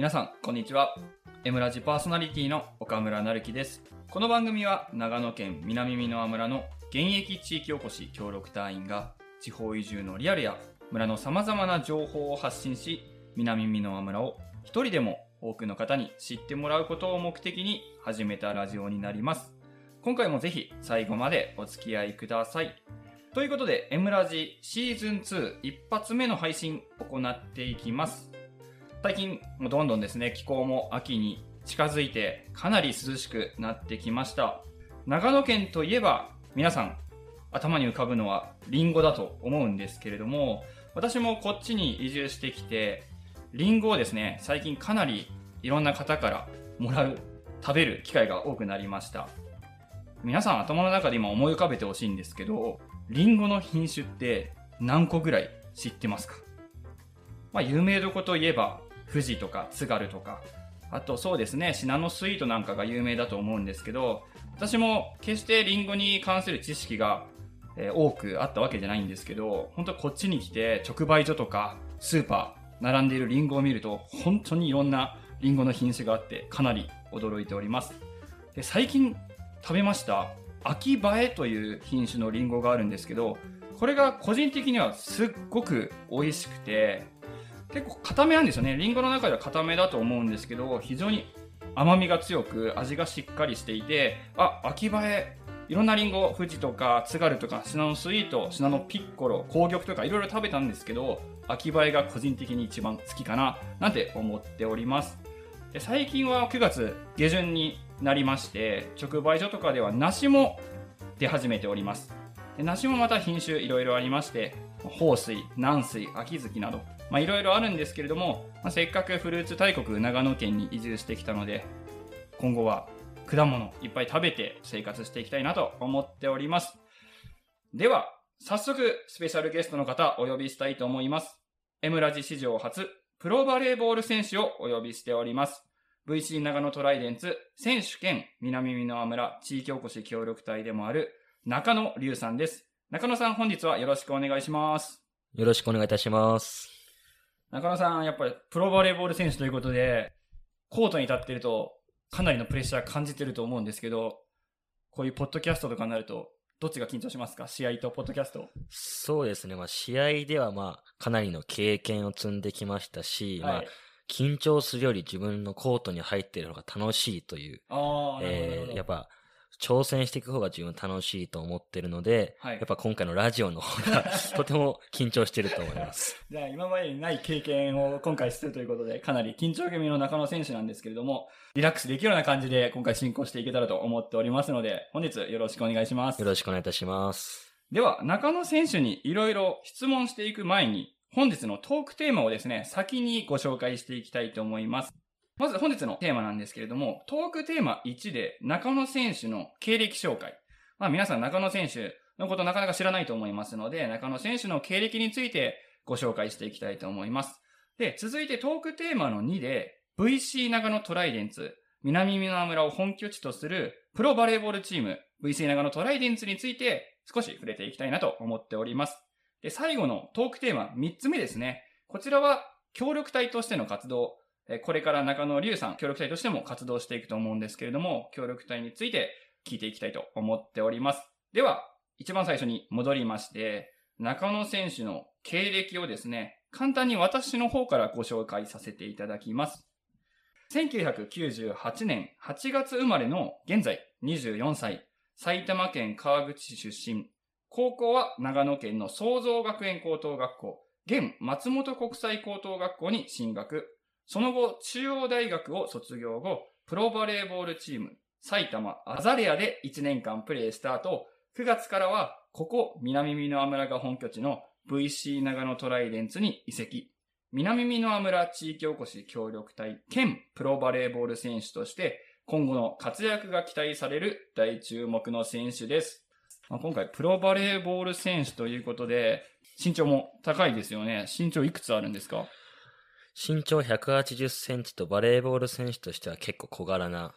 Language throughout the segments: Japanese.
皆さん、こんにちは。エムラジパーソナリティの岡村成樹です。この番組は長野県南美濃村の現役地域おこし協力隊員が地方移住のリアルや村の様々な情報を発信し、南美濃村を一人でも多くの方に知ってもらうことを目的に始めたラジオになります。今回もぜひ最後までお付き合いください。ということで、エムラジシーズン2一発目の配信行っていきます。最近、もうどんどんですね、気候も秋に近づいて、かなり涼しくなってきました。長野県といえば、皆さん、頭に浮かぶのはリンゴだと思うんですけれども、私もこっちに移住してきて、リンゴをですね、最近かなりいろんな方からもらう、食べる機会が多くなりました。皆さん頭の中で今思い浮かべてほしいんですけど、リンゴの品種って何個ぐらい知ってますか？まあ有名どこといえば、富士とか津軽とか、あとそうですね、シナノスイートなんかが有名だと思うんですけど、私も決してリンゴに関する知識が、えー多くあったわけじゃないんですけど、本当こっちに来て直売所とかスーパー、並んでいるリンゴを見ると、本当にいろんなリンゴの品種があって、かなり驚いております。で最近食べました秋映えという品種のリンゴがあるんですけどこれが個人的にはすっごく美味しくて結構固めなんですよね。リンゴの中では固めだと思うんですけど非常に甘みが強く味がしっかりしていてあ秋映え。いろんなリンゴ富士とか津軽とかシナノスイートシナノピッコロ紅玉とかいろいろ食べたんですけど秋映えが個人的に一番好きかななんて思っております。で最近は9月下旬になりまして直売所とかでは梨も出始めております。で梨もまた品種いろいろありまして豊水南水秋月などまあいろいろあるんですけれども、まあ、せっかくフルーツ大国長野県に移住してきたので今後は果物いっぱい食べて生活していきたいなと思っておりますでは早速スペシャルゲストの方お呼びしたいと思います M ラジ史上初プロバレーボール選手をお呼びしております。VC 長野トライデンツ選手兼南美濃村地域おこし協力隊でもある中野隆さんです。中野さん本日はよろしくお願いします。よろしくお願いいたします。中野さんやっぱりプロバレーボール選手ということで、コートに立ってるとかなりのプレッシャー感じてると思うんですけど、こういうポッドキャストとかになると、どっちが緊張しますか？試合とポッドキャスト。そうですね。まあ、試合ではまあ、かなりの経験を積んできましたし、まあはい、。緊張するより自分のコートに入っているのが楽しいという、あ。えーやっぱ、挑戦していく方が自分楽しいと思ってるので、はいやっぱ今回のラジオの方が とても緊張してると思います。じゃあ今までにない経験を今回するということで、かなり緊張気味の中野選手なんですけれども、リラックスできるような感じで今回進行していけたらと思っておりますので、本日よろしくお願いしますよ。ろしくお願いいたします。では、中野選手にいろいろ質問していく前に、本日のトークテーマをですね、先にご紹介していきたいと思います。まず本日のテーマなんですけれども、トークテーマ1で中野選手の経歴紹介。まあ皆さん中野選手のことなかなか知らないと思いますので、中野選手の経歴についてご紹介していきたいと思います。で、続いてトークテーマの2で、VC 長野トライデンツ、南美濃村を本拠地とするプロバレーボールチーム、VC 長野トライデンツについて少し触れていきたいなと思っております。で、最後のトークテーマ3つ目ですね。こちらは協力隊としての活動。これから中野隆さん、協力隊としても活動していくと思うんですけれども、協力隊について聞いていきたいと思っております。では、一番最初に戻りまして、中野選手の経歴をですね、簡単に私の方からご紹介させていただきます。1998年8月生まれの現在24歳、埼玉県川口市出身、高校は長野県の創造学園高等学校、現松本国際高等学校に進学。その後、中央大学を卒業後、プロバレーボールチーム、埼玉アザレアで1年間プレーした後、9月からは、ここ南美濃村が本拠地の VC 長野トライデンツに移籍。南美濃村地域おこし協力隊兼プロバレーボール選手として、今後の活躍が期待される大注目の選手です。まあ今回、プロバレーボール選手ということで、身長も高いですよね。身長いくつあるんですか？身長180センチとバレーボール選手としては結構小柄な。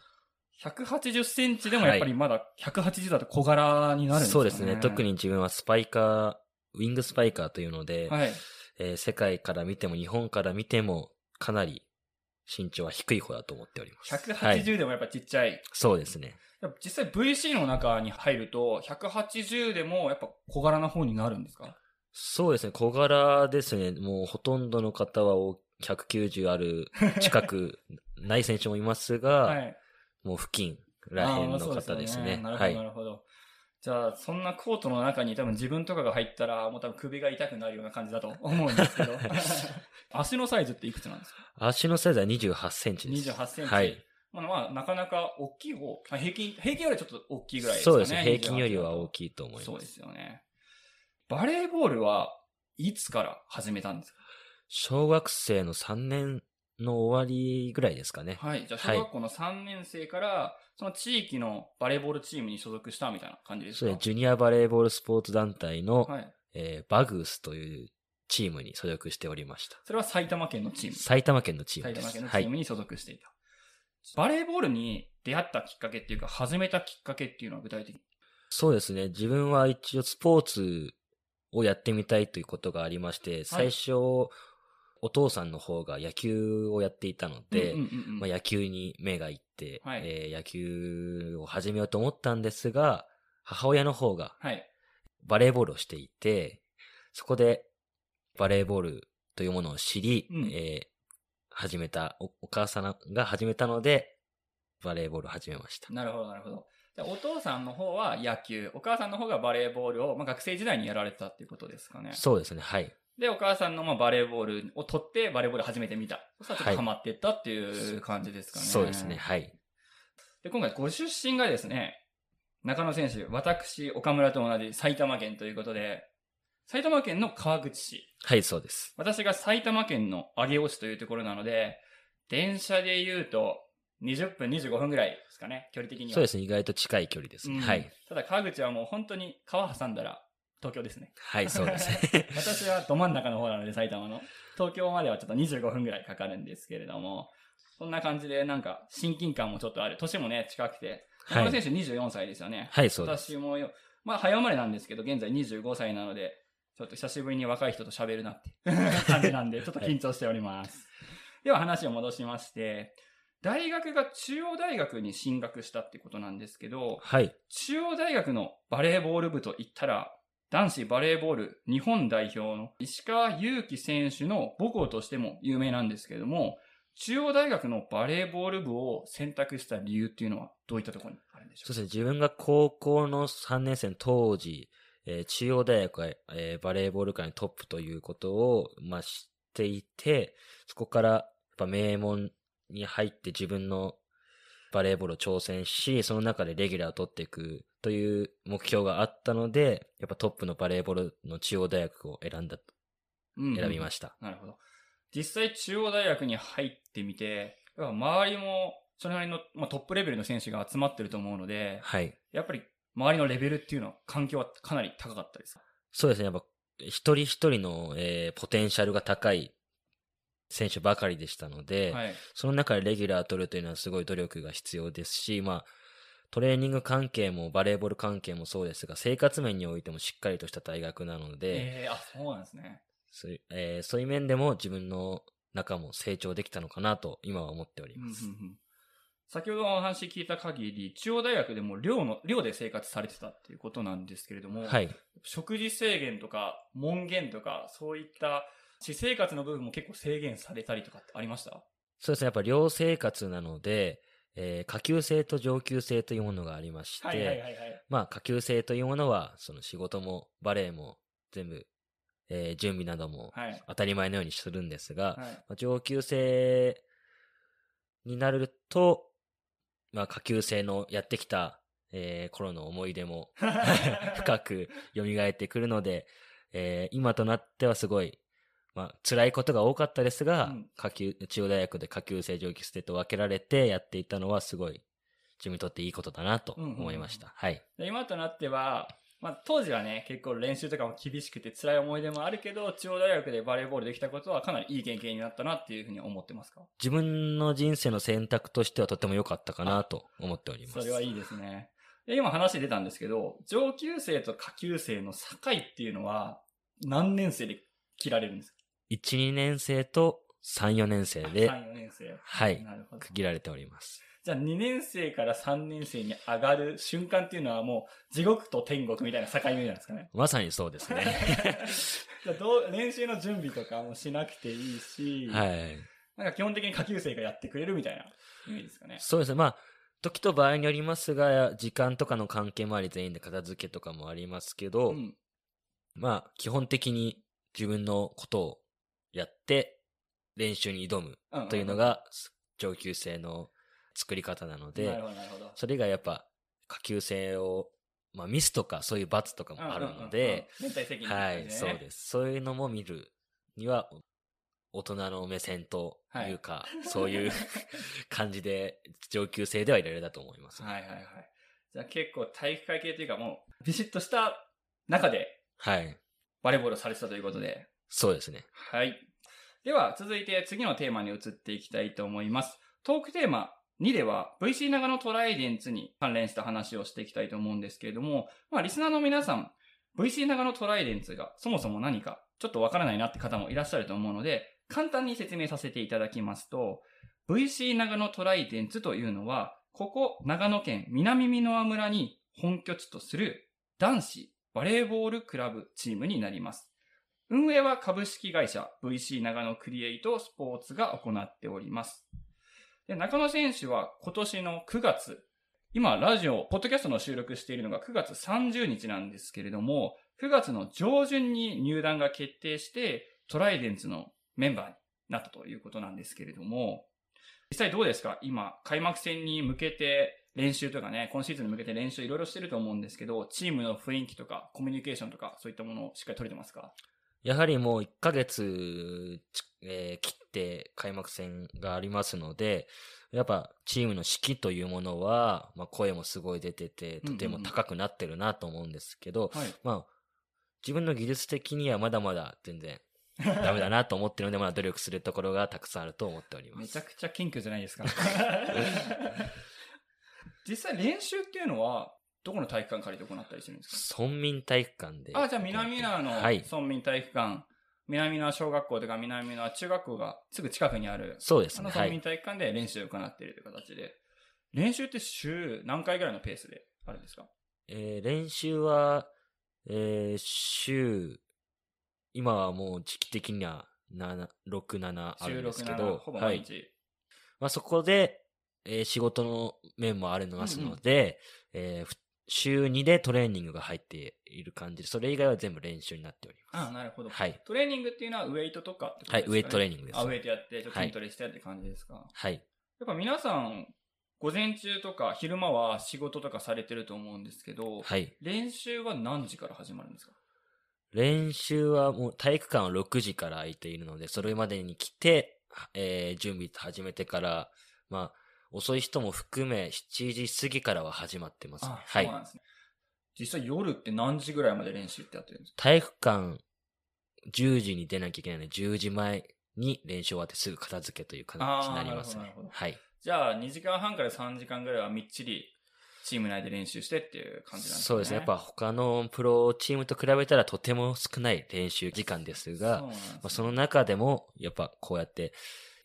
180センチでもやっぱりまだ180だと小柄になるんですかね。そうですね。特に自分はスパイカー、ウィングスパイカーというので、はい。えー世界から見ても日本から見てもかなり身長は低い方だと思っております。180はい、でもやっぱちっちゃい。そうですね。実際 VC の中に入ると、180でもやっぱ小柄な方になるんですか？そうですね。小柄ですね。もうほとんどの方はお190ある近くない選手もいますが、はい。もう付近らへんの方ですよね。なるほど、はいな。るほど。じゃあ、そんなコートの中に多分自分とかが入ったら、もう多分首が痛くなるような感じだと思うんですけど。足のサイズっていくつなんですか？足のサイズは28センチです。28センチ。はい。まあ、まあ、なかなか大きい方、あ平均、平均よりちょっと大きいぐらいですかね。そうですね。平均よりは大い。きいと思います。そうですよね。バレーボールはいつから始めたんですか？小学生の3年の終わりぐらいですかね。はい。じゃあ、はい小学校の3年生から、その地域のバレーボールチームに所属したみたいな感じですか？そうです。ジュニアバレーボールスポーツ団体の、はい。えーバグースというチームに所属しておりました。それは埼玉県のチーム。埼玉県のチーム埼です。玉県のチはい。ームに所属していた。バレーボールに出会ったきっかけっていうか、始めたきっかけっていうのは具体的に？そうですね。自分は一応スポーツをやってみたいということがありまして、最初、お父さんの方が野球をやっていたので、まあ、野球に目がいって、はいえー野球を始めようと思ったんですが、母親の方がはい。バレーボールをしていて、そこでバレーボールというものを知り、うんえー始めたお、お母さんが始めたので、バレーボールを始めました。なるほど、なるほど。じゃあお父さんの方は野球、お母さんの方がバレーボールを、まあ、学生時代にやられてたっていうことですかね。そうですね、はい。で、お母さんのまあバレーボールを取って、バレーボール始めてみた。そしたらちょっはいとハマっていったっていう感じですかね。そうですね、はい。で、今回ご出身がですね、中野選手、私、岡村と同じ埼玉県ということで、埼玉県の川口市。はい、そうです。私が埼玉県の上尾市というところなので、電車で言うと20分、25分ぐらいですかね、距離的には。そうですね、意外と近い距離ですね。うんはい。ただ川口はもう本当に川挟んだら東京ですね。はい、そうですね。私はど真ん中の方なので埼玉の。東京まではちょっと25分ぐらいかかるんですけれども、そんな感じでなんか親近感もちょっとある。年もね、近くて。はい中野選手24歳ですよね。はい、そうです。私もよ、まあ早生まれなんですけど、現在25歳なので、ちょっと久しぶりに若い人と喋るなって 感じなんで、ちょっと緊張しております。では話を戻しまして、大学が中央大学に進学したってことなんですけど、はい。中央大学のバレーボール部といったら、男子バレーボール日本代表の石川祐希選手の母校としても有名なんですけれども、中央大学のバレーボール部を選択した理由っていうのはどういったところにあるんでしょうそうですね、自分が高校の3年生の当時、えー中央大学が、えーバレーボール界のトップということを、まあ、知っていて、そこから、やっぱ名門に入って自分のバレーボールを挑戦し、その中でレギュラーを取っていくという目標があったので、やっぱトップのバレーボールの中央大学を選んだ、うん選びました。なるほど。実際中央大学に入ってみて、周りもそれなりの、まあ、トップレベルの選手が集まってると思うので、はい。やっぱり周りのレベルっていうのは環境はかなり高かったです。そうですね、やっぱ一人一人の、えーポテンシャルが高い選手ばかりでしたので、はい。その中でレギュラー取るというのはすごい努力が必要ですし、まあ、トレーニング関係もバレーボール関係もそうですが、生活面においてもしっかりとした大学なので、ええあ、そうなんですね。そういうえーそういう面でも自分の中も成長できたのかなと今は思っておりうんうんうます。ん先ほどお話聞いた限り、中央大学でも寮の、寮で生活されてたっていうことなんですけれども、はい。食事制限とか門限とか、そういった私生活の部分も結構制限されたりとかってありました？そうですね、やっぱ寮生活なので、えー下級生と上級生というものがありまして、はいはいはいはい。まあ、下級生というものは、その仕事もバレエも全部、えー準備などもはい。当たり前のようにするんですが、はい。まあ上級生になると、まあ、下級生のやってきた、えー頃の思い出も 深く蘇ってくるので、えー今となってはすごい、まあ、辛いことが多かったですが、うん下級、中央大学で下級生、上級生と分けられてやっていたのはすごい、自分にとっていいことだなと思いました。はい。で今となっては、まあ、当時はね、結構練習とかも厳しくて辛い思い出もあるけど、中央大学でバレーボールできたことはかなりいい経験になったなっていうふうに思ってますか？自分の人生の選択としてはとても良かったかなと思っております。それはいいですね。で今話出たんですけど、上級生と下級生の境っていうのは何年生で切られるんですか？1、2年生と3、4年生で、3、4年生。はいなるほど。区切られております。じゃあ2年生から3年生に上がる瞬間っていうのはもう地獄と天国みたいな境目なんですかね。まさにそうですね。じゃあどう練習の準備とかもしなくていいし、はい。なんか基本的に下級生がやってくれるみたいなイメージですかね。そうですね。まあ、時と場合によりますが、時間とかの関係もあり、全員で片付けとかもありますけど、うん。まあ、基本的に自分のことをやって、練習に挑むうんというの、が、上級生の作り方なので。それがやっぱ、下級生を、まあ、ミスとかそういう罰とかもあるので、はい、そうです。そういうのも見るには、大人の目線というか、そういう 感じで、上級生ではいられるだと思います。はいはいはい。じゃあ結構体育会系というかもう、ビシッとした中ではい。バレーボールをされてたということで。そうですね。はい。では、続いて次のテーマに移っていきたいと思います。トークテーマ2では、VC 長のトライデンツに関連した話をしていきたいと思うんですけれども、まあ、リスナーの皆さん、VC 長のトライデンツがそもそも何か、ちょっとわからないなって方もいらっしゃると思うので、簡単に説明させていただきますと、VC 長野トライデンツというのは、ここ長野県南美濃村に本拠地とする男子バレーボールクラブチームになります。運営は株式会社 VC 長野クリエイトスポーツが行っております。で中野選手は今年の9月、今ラジオ、ポッドキャストの収録しているのが9月30日なんですけれども、9月の上旬に入団が決定して、トライデンツのメンバーになったということなんですけれども、実際どうですか？今、開幕戦に向けて練習とかね、今シーズンに向けて練習いろいろしてると思うんですけど、チームの雰囲気とかコミュニケーションとかそういったものをしっかり取れてますか？やはりもう1ヶ月、ちえー切って開幕戦がありますので、やっぱチームの士気というものは、まあ声もすごい出てて、とても高くなってるなと思うんですけど、はい。まあ、自分の技術的にはまだまだ全然 ダメだなと思ってるので、まだ努力するところがたくさんあると思っております。めちゃくちゃ謙虚じゃないですか。実際練習っていうのは、どこの体育館借りて行ったりしてるんです村民体育館で。かあ、じゃあ南浦のはい。村民体育館、南浦小学校とか南浦中学校がすぐ近くにある、そうですね。村民体育館で練習を行っているという形で、練習って週何回ぐらいのペースであるんですか？えー練習は、えー週、今はもう時期的には7、6、7あるんですけ週6ど、ほぼはい。毎日。まあ、そこで、えー仕事の面もあるのますので、えーふ週2でトレーニングが入っている感じで、それ以外は全部練習になっております。あなるほど。はい。トレーニングっていうのはウェイトとかってことはい、ですか、ね、ウェイトトレーニングです。あ、ウェイトやって、ちょっと筋トレしてって感じですか、はい。やっぱ皆さん、午前中とか昼間は仕事とかされてると思うんですけど、はい。練習は何時から始まるんですか？練習はもう体育館は6時から空いているので、それまでに来て、えー準備始めてから、まあ、遅い人も含め7時過ぎからは始まってますね。あ、はい。実際夜って何時ぐらいまで練習ってやってるんですか？体育館10時に出なきゃいけないので、10時前に練習終わってすぐ片付けという形になりますね。はい。じゃあ2時間半から3時間ぐらいはみっちりチーム内で練習してっていう感じなんですね。そうですね。やっぱ他のプロチームと比べたらとても少ない練習時間ですが、そねまあ、その中でも、やっぱこうやって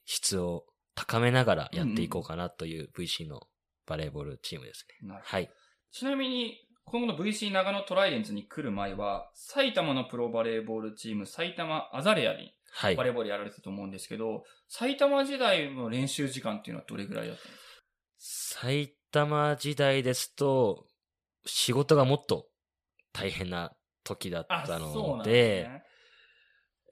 質を高めながらやっていこうかなという VC のバレーボールチームですね。はい。ちなみに、今後の VC 長野トライデンツに来る前は、埼玉のプロバレーボールチーム、埼玉アザレアにはいバ。レーボールやられてたと思うんですけど、埼玉時代の練習時間っていうのはどれぐらいだったんですか？埼玉時代ですと、仕事がもっと大変な時だったそうのなんで、ですね。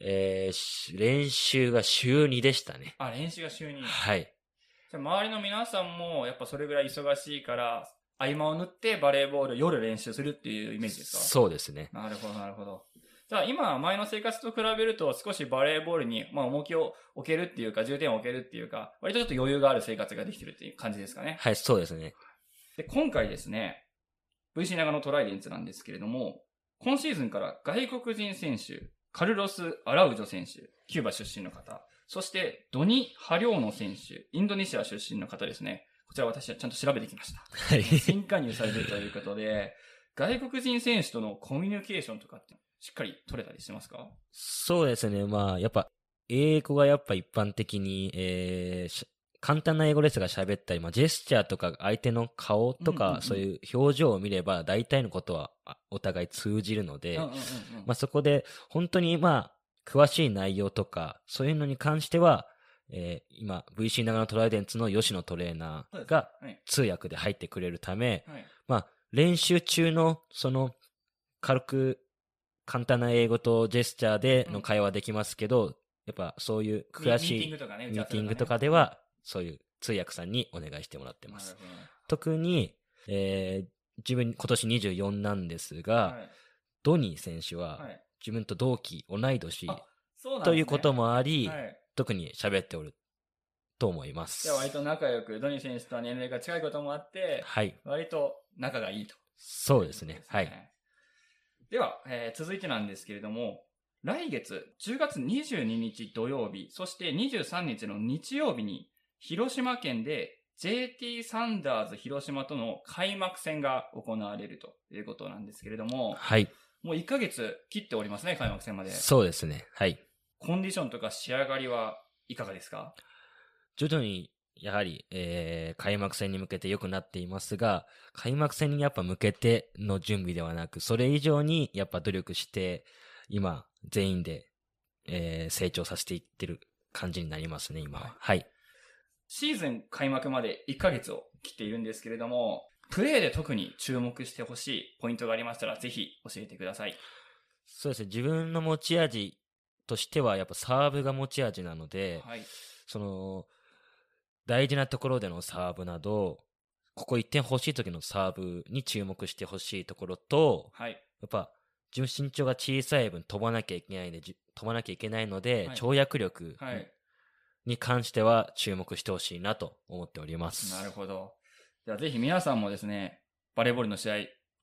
えーし練習が週2でしたね。あ、練習が週に。はい。じゃあ周りの皆さんも、やっぱそれぐらい忙しいから、合間を縫ってバレーボール夜練習するっていうイメージですか？そうですね。なるほど、なるほど。じゃあ今、前の生活と比べると少しバレーボールに、まあ重きを置けるっていうか、重点を置けるっていうか、割とちょっと余裕がある生活ができてるっていう感じですかね？はい、そうですね。で、今回ですね、VC 長野トライデンツなんですけれども、今シーズンから外国人選手、カルロス・アラウジョ選手、キューバ出身の方、そしてドニ・ハリョーノ選手、インドネシア出身の方ですね。こちら私はちゃんと調べてきました。はい。新加入されてるということで、外国人選手とのコミュニケーションとかってしっかり取れたりしてますか？そうですね。まあ、やっぱ、英語がやっぱ一般的に、えーし簡単な英語ですが喋ったり、まあ、ジェスチャーとか相手の顔とか、そういう表情を見れば大体のことはあお互い通じるので、うんうんうんうん。まあ、そこで本当にまあ詳しい内容とかそういうのに関しては、えー今 VC 長野トライデンツの吉野トレーナーがはい。通訳で入ってくれるため、はい。まあ、練習中の、その、軽く、簡単な英語とジェスチャーでの会話できますけど、やっぱそういう詳しいミーティングとかねミーティングと打ち合わせかでは、そういう通訳さんにお願いしてもらってます。特に、えー自分今年24なんですが、はいドニー選手ははい自分と同期、同い年ねということもあり、はい特に喋っておると思いますじゃあ。割と仲良く、ドニー選手とは年齢が近いこともあって、はい。割と仲がいいと。そうですね。はい。。では、えー続いてなんですけれども、来月10月22日土曜日、そして23日の日曜日に、広島県で JT サンダーズ広島との開幕戦が行われるということなんですけれども、はい。もう1ヶ月切っておりますね、開幕戦まで。そうですね。はい。コンディションとか仕上がりはいかがですか？徐々に、やはり、えー開幕戦に向けて良くなっていますが、開幕戦にやっぱ向けての準備ではなく、それ以上にやっぱ努力して、今、全員で、えー成長させていってる感じになりますね、今は。はい。シーズン開幕まで1ヶ月を切っているんですけれども、プレーで特に注目してほしいポイントがありましたら、ぜひ教えてください。そうですね、自分の持ち味としては、やっぱサーブが持ち味なので、はい。その、大事なところでのサーブなど、ここ1点欲しい時のサーブに注目してほしいところと、はい。やっぱ、自分身長が小さい分飛ばなきゃいけないんで、じ飛ばなきゃいけないので、はい跳躍力はい。に関しては注目してほしいなと思っております。なるほど。ではぜひ皆さんもですね、バレーボールの試合、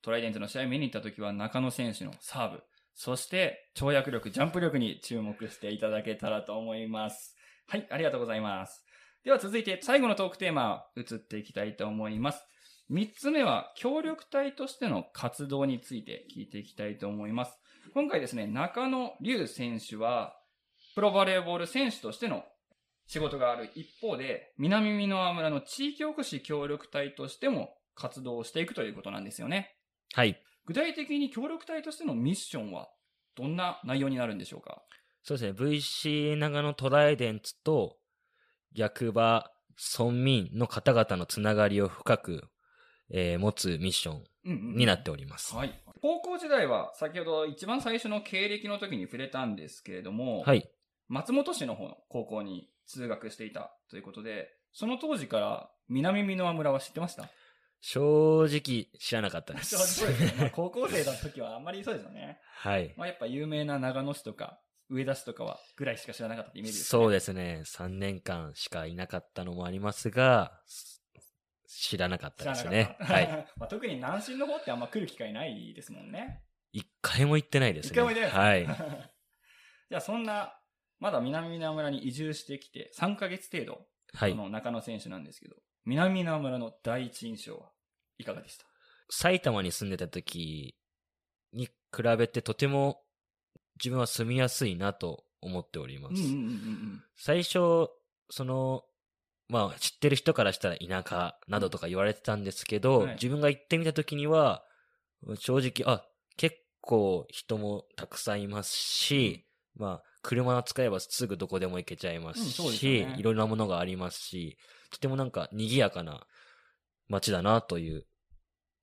トライデントの試合見に行った時は中野選手のサーブ、そして跳躍力、ジャンプ力に注目していただけたらと思います。はい、ありがとうございます。では続いて最後のトークテーマ、移っていきたいと思います。三つ目は、協力隊としての活動について聞いていきたいと思います。今回ですね、中野龍選手は、プロバレーボール選手としての仕事がある一方で、南美濃村の地域おこし協力隊としても活動をしていくということなんですよね。はい。具体的に協力隊としてのミッションはどんな内容になるんでしょうか？そうですね、VC 長野トライデンツと役場、村民の方々のつながりを深く、えー持つミッションうんうんになっております。はい。高校時代は先ほど一番最初の経歴の時に触れたんですけれども、はい。松本市の方の高校に通学していたということで、その当時から南美濃村は知ってました？正直知らなかったでそうす。ですよね。まあ高校生の時はあんまりそうですよね。はい。まあやっぱ有名な長野市とか上田市とかはぐらいしか知らなかったイメージですそうでですね。3年間しかいなかったのもありますが、す知らなかったですね。はい。まあ特に南進の方ってあんま来る機会ないですもんね。一回も行ってないですね。一回も行ってないですはい。じゃあそんな、まだ南名村に移住してきて3ヶ月程度、はいこ。の中野選手なんですけど、南名村の第一印象はいかがでした？埼玉に住んでた時に比べてとても自分は住みやすいなと思っております。最初、その、まあ、知ってる人からしたら田舎などとか言われてたんですけど、はい自分が行ってみた時には、正直、あ、結構人もたくさんいますし、まあ、車を使えばすぐどこでも行けちゃいますうんそうですねいろいろなものがありますし、とてもなんか賑やかな街だなという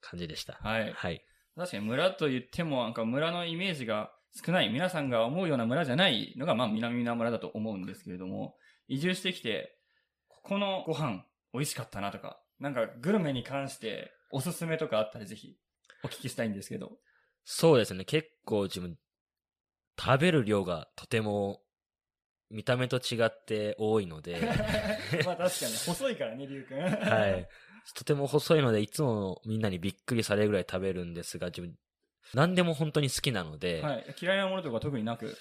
感じでした。はい。はい。確かに村と言っても、なんか村のイメージが少ない、皆さんが思うような村じゃないのが、まあ南名村だと思うんですけれども、移住してきて、ここのご飯美味しかったなとか、なんかグルメに関しておすすめとかあったらぜひお聞きしたいんですけど。そうですね。結構自分、食べる量がとても見た目と違って多いので、まあ確かに、細いからね、りゅうくん。ははい。とても細いので、いつもみんなにびっくりされるぐらい食べるんですが、自分、何でも本当に好きなので、い。嫌いなものとか特になく？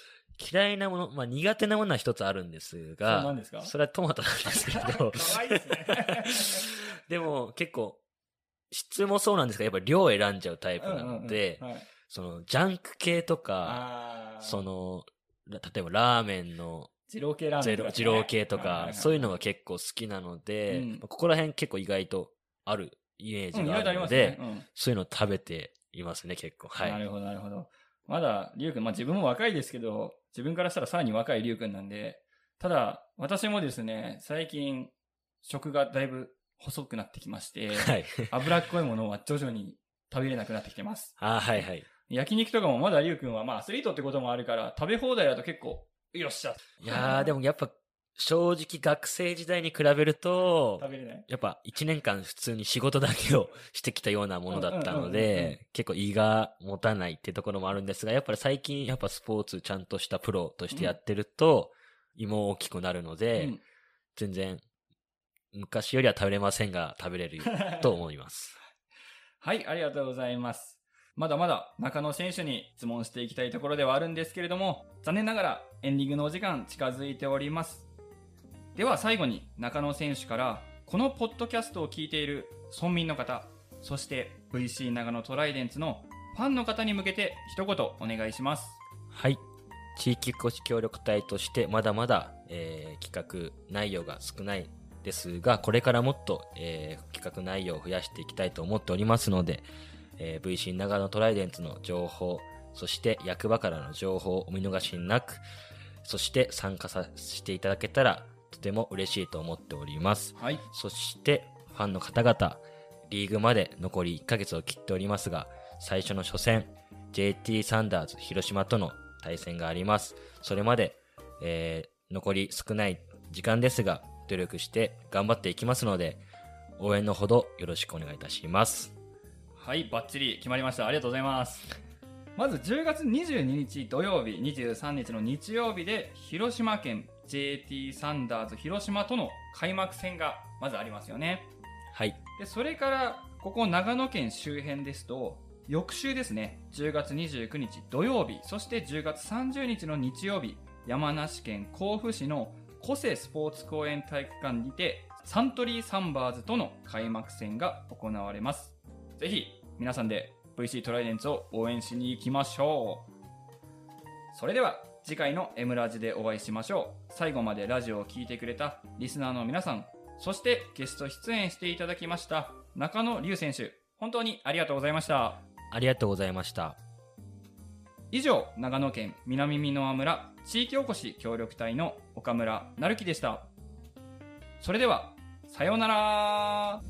嫌いなもの、まあ苦手なものは一つあるんですが、なんですか？それはトマトなんですけかど、ですね。でも結構、質もそうなんですが、やっぱり量を選んじゃうタイプなので、うんうんうんはい、その、ジャンク系とか、その、ら例えばラーメンの二郎系ラーメンとかね二郎系とか、そういうののが結構好きなので、うんまあここら辺結構意外とあるイメージがあるので、ね。うんそういうのを食べていますね、結構。はい。なるほど、なるほど。まだ、りゅうくん、まあ自分も若いですけど、自分からしたらさらに若いりゅうくんなんで、ただ、私もですね、最近、食がだいぶ細くなってきまして、はい。脂っこいものは徐々に食べれなくなってきてます。あーはいはい。焼肉とかもまだりゅうくんは、まあアスリートってこともあるから、食べ放題だと結構、よっしゃ。いやー、でもやっぱ、正直学生時代に比べると食、べれない？やっぱ一年間普通に仕事だけをしてきたようなものだったので、結構胃が持たないってところもあるんですが、やっぱり最近やっぱスポーツちゃんとしたプロとしてやってると、胃も大きくなるので、うん全然、昔よりは食べれませんが、食べれると思います。はい、ありがとうございます。まだまだ中野選手に質問していきたいところではあるんですけれども、残念ながらエンディングのお時間近づいております。では最後に中野選手から、このポッドキャストを聞いている村民の方、そして VC 長野トライデンツのファンの方に向けて一言お願いします。はい。地域おこし協力隊としてまだまだ、えー企画内容が少ないですが、これからもっと、えー企画内容を増やしていきたいと思っておりますので、えー VC 長野トライデンツの情報、そして役場からの情報をお見逃しなく、そして参加させていただけたらとても嬉しいと思っております。はい。そして、ファンの方々、リーグまで残り1ヶ月を切っておりますが、最初の初戦、JT サンダーズ広島との対戦があります。それまで、えー残り少ない時間ですが、努力して頑張っていきますので、応援のほどよろしくお願いいたします。はい、バッチリ決まりました。ありがとうございます。まず10月22日土曜日、23日の日曜日で、広島県 JT サンダーズ広島との開幕戦がまずありますよね。はい。で、それから、ここ長野県周辺ですと、翌週ですね、10月29日土曜日、そして10月30日の日曜日、山梨県甲府市の小瀬スポーツ公園体育館にて、サントリーサンバーズとの開幕戦が行われます。ぜひ、皆さんで VC トライデンツを応援しに行きましょう。それでは、次回の M ラジでお会いしましょう。最後までラジオを聴いてくれたリスナーの皆さん、そしてゲスト出演していただきました中野龍選手、本当にありがとうございました。ありがとうございました。以上、長野県南美濃村地域おこし協力隊の岡村成樹でした。それでは、さようなら